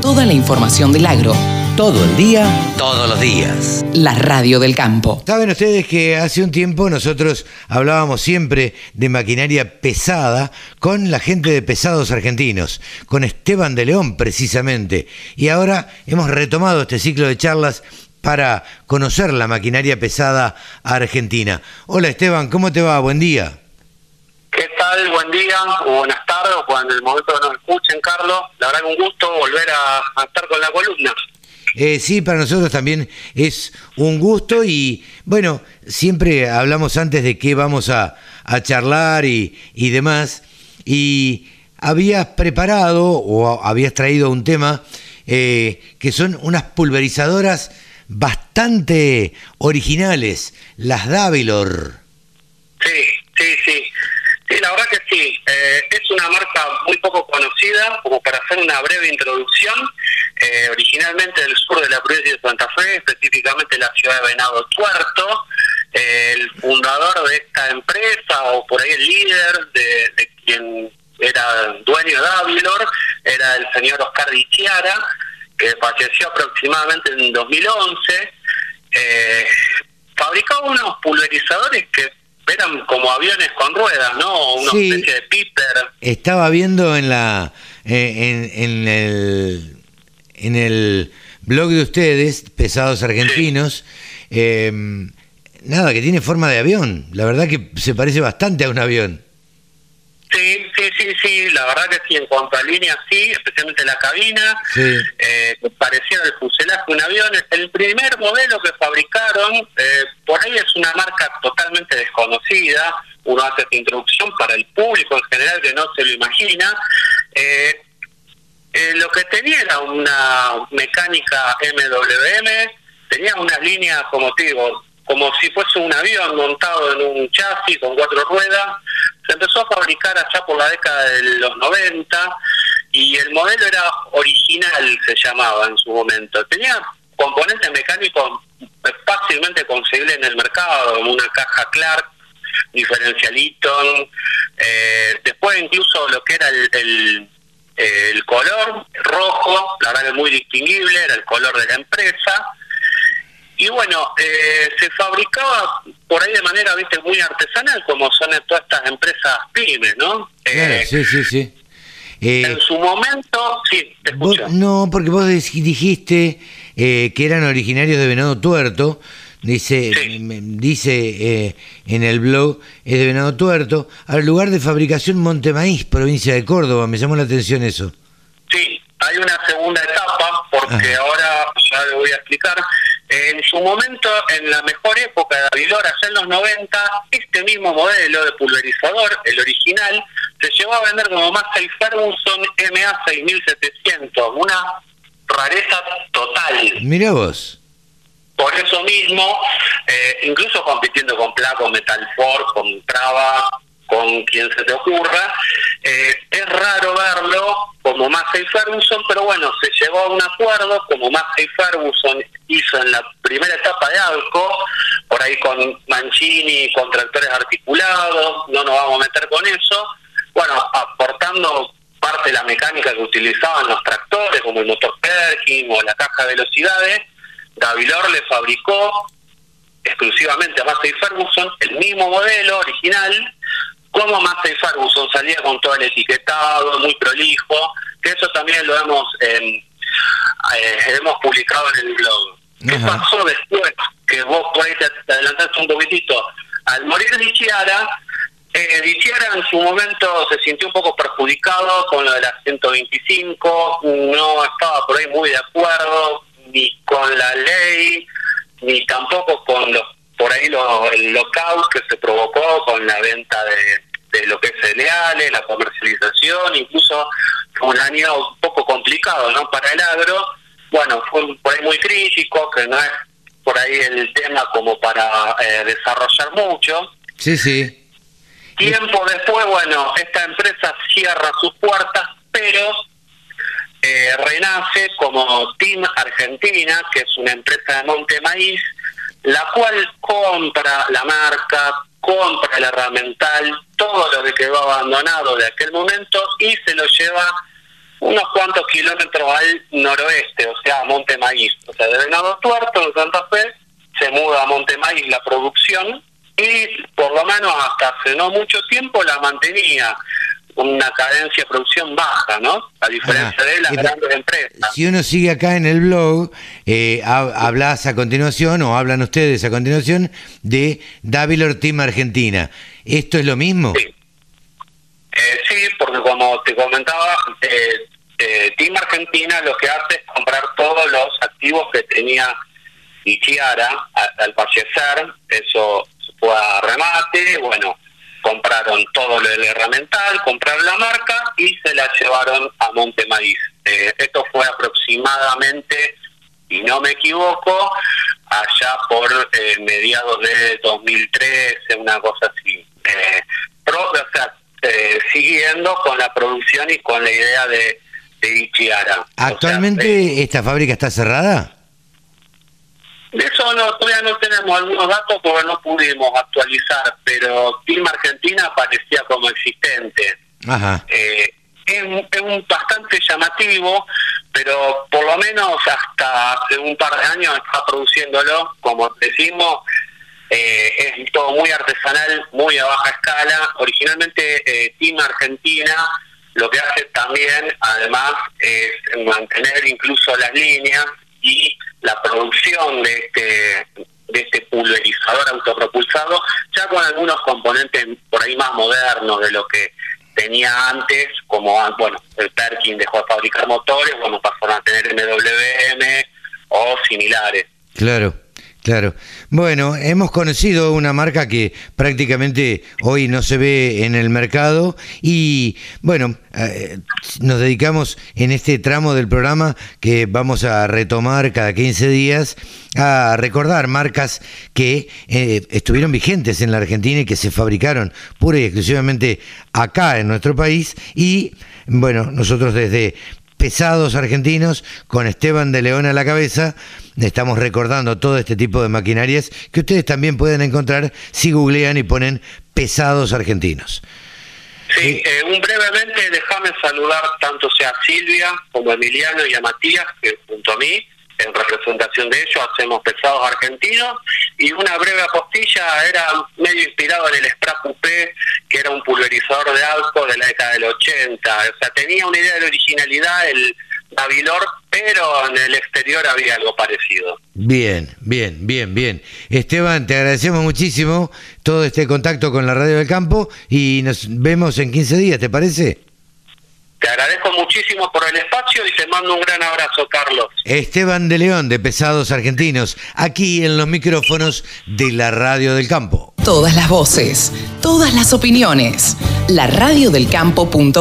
Toda la información del agro. Todo el día, todos los días. La radio del campo. Saben ustedes que hace un tiempo nosotros hablábamos siempre de maquinaria pesada con la gente de Pesados Argentinos, con Esteban de León precisamente. Y ahora hemos retomado este ciclo de charlas para conocer la maquinaria pesada argentina. Hola Esteban, ¿cómo te va? Buen día. ¿Qué tal? Buen día, o buenas tardes, o cuando el momento nos escuchen, Carlos. La verdad que un gusto volver a, estar con la columna. Eh, sí, para nosotros también es un gusto y bueno, siempre hablamos antes de qué vamos a, charlar y, y, demás. Y habías preparado o habías traído un tema eh, que son unas pulverizadoras bastante originales, las Davilor. Sí, sí, sí. Sí, la verdad que sí. Eh, es una marca muy poco conocida, como para hacer una breve introducción. Eh, originalmente del sur de la provincia de Santa Fe, específicamente la ciudad de Venado Tuerto. el fundador de esta empresa, o por ahí el líder de, quien era dueño de Avilor, era el señor Oscar Dichiara, que falleció aproximadamente en 2011. Eh, fabricaba unos pulverizadores que eran como aviones con ruedas, ¿no? Una especie de piper. Estaba viendo en la eh, en, el en el blog de ustedes, Pesados Argentinos, em, nada, que tiene forma de avión. La verdad que se parece bastante a un avión. Sí, sí, sí, sí, la verdad que sí, en cuanto a línea sí, especialmente la cabina, eh, parecía el fuselaje de un avión. Es el primer modelo que fabricaron, eh, por ahí es una marca totalmente desconocida, uno hace esta introducción para el público en general que no se lo imagina. Eh, eh, lo que tenía era una mecánica MWM, tenía una línea, como te digo, como si fuese un avión montado en un chasis con cuatro ruedas. Se empezó a fabricar allá por la década de los 90 y el modelo era original, se llamaba en su momento. Tenía componentes mecánicos fácilmente conseguibles en el mercado, como una caja Clark, diferencialito, eh, después incluso lo que era el, el color rojo, la verdad que muy distinguible, era el color de la empresa y bueno, eh, se fabricaba por ahí de manera, viste, muy artesanal, como son todas estas empresas pymes, ¿no? Eh, sí, sí, sí. Eh, en su momento, sí, te escucho. no, porque vos dijiste que eran originarios de Venado Tuerto, dice dice en el blog, es de Venado Tuerto, al lugar de fabricación Montemaíz, provincia de Córdoba, me llamó la atención eso. Sí, hay una segunda etapa, porque ahora ya le voy a explicar, en su momento, en la mejor época de Avilor, allá en los 90, este mismo modelo de pulverizador, el original, se llevó a vender como Massey Ferguson MA 6700, una rareza total. Mira vos. Por eso mismo, eh, incluso compitiendo con Placo, Metal Ford, con Traba, con quien se te ocurra, eh, es raro verlo como Massey Ferguson, pero bueno, se llegó a un acuerdo como Massey Ferguson hizo en la primera etapa de Alco, por ahí con Mancini, con tractores articulados, no nos vamos a meter con eso, bueno, aportando parte de la mecánica que utilizaban los tractores, como el motor Perkin o la caja de velocidades, Gavilor le fabricó exclusivamente a Massey Ferguson el mismo modelo original, como Massey Ferguson salía con todo el etiquetado, muy prolijo, que eso también lo hemos eh, hemos publicado en el blog. ¿Qué pasó después? Que vos por ahí te adelantaste un poquitito. Al morir Dichiara, eh, Dichiara en su momento se sintió un poco perjudicado con lo de la 125, no estaba por ahí muy de acuerdo ni con la ley, ni tampoco con los por ahí lo, el lockout que se provocó con la venta de, de lo que es cereales, la comercialización, incluso fue un año un poco complicado ¿no? para el agro. Bueno, fue por ahí muy crítico, que no es por ahí el tema como para eh, desarrollar mucho. Sí, sí. Tiempo después, bueno, esta empresa cierra sus puertas, pero eh, renace como Team Argentina, que es una empresa de Monte Maíz, la cual compra la marca, compra el herramental, todo lo que quedó abandonado de aquel momento y se lo lleva unos cuantos kilómetros al noroeste, o sea, a Monte Maíz. O sea, de Venado Tuerto, en Santa Fe, se muda a Monte Maíz la producción y por lo menos hasta hace no mucho tiempo la mantenía una cadencia de producción baja, ¿no? A diferencia de las grandes empresas. Si uno sigue acá en el blog, eh, hablas a continuación, o hablan ustedes a continuación, de Davilor Team Argentina. ¿Esto es lo mismo? Sí. Eh, sí, porque como te comentaba, eh, eh, Team Argentina lo que hace es comprar todos los activos que tenía Ichiara al fallecer, eso fue a remate, bueno, compraron todo lo del herramental, compraron la marca y se la llevaron a Monte Maíz. Eh, esto fue aproximadamente, y no me equivoco, allá por eh, mediados de 2013, una cosa así. Con la producción y con la idea de, de Ichiara. ¿Actualmente esta fábrica está cerrada? De eso no, todavía no tenemos algunos datos porque no pudimos actualizar, pero Team Argentina parecía como existente. Ajá. Eh, es, un bastante llamativo, pero por lo menos hasta hace un par de años está produciéndolo, como decimos, eh, es todo muy artesanal, muy a baja escala. Originalmente eh, Team Argentina lo que hace también, además, es mantener incluso las líneas y la producción de este de este pulverizador autopropulsado, ya con algunos componentes por ahí más modernos de lo que tenía antes, como bueno, el Perkin dejó de fabricar motores, bueno, pasaron a tener MWM o similares. Claro. Claro. Bueno, hemos conocido una marca que prácticamente hoy no se ve en el mercado y bueno, eh, nos dedicamos en este tramo del programa que vamos a retomar cada 15 días a recordar marcas que eh, estuvieron vigentes en la Argentina y que se fabricaron pura y exclusivamente acá en nuestro país y bueno, nosotros desde pesados argentinos, con Esteban de León a la cabeza. Estamos recordando todo este tipo de maquinarias que ustedes también pueden encontrar si googlean y ponen pesados argentinos. Sí, eh, un brevemente déjame saludar tanto sea a Silvia como a Emiliano y a Matías, que junto a mí en representación de ellos hacemos pesados argentinos y una breve apostilla era medio inspirado en el Spra Coupé que era un pulverizador de alcohol de la década del 80 o sea tenía una idea de originalidad el Davilor pero en el exterior había algo parecido. Bien bien bien bien. Esteban te agradecemos muchísimo todo este contacto con la radio del campo y nos vemos en 15 días ¿te parece? Te agradezco muchísimo por el espacio y te mando un gran abrazo, Carlos. Esteban de León, de Pesados Argentinos, aquí en los micrófonos de la Radio del Campo. Todas las voces, todas las opiniones. La radiodelcampo.com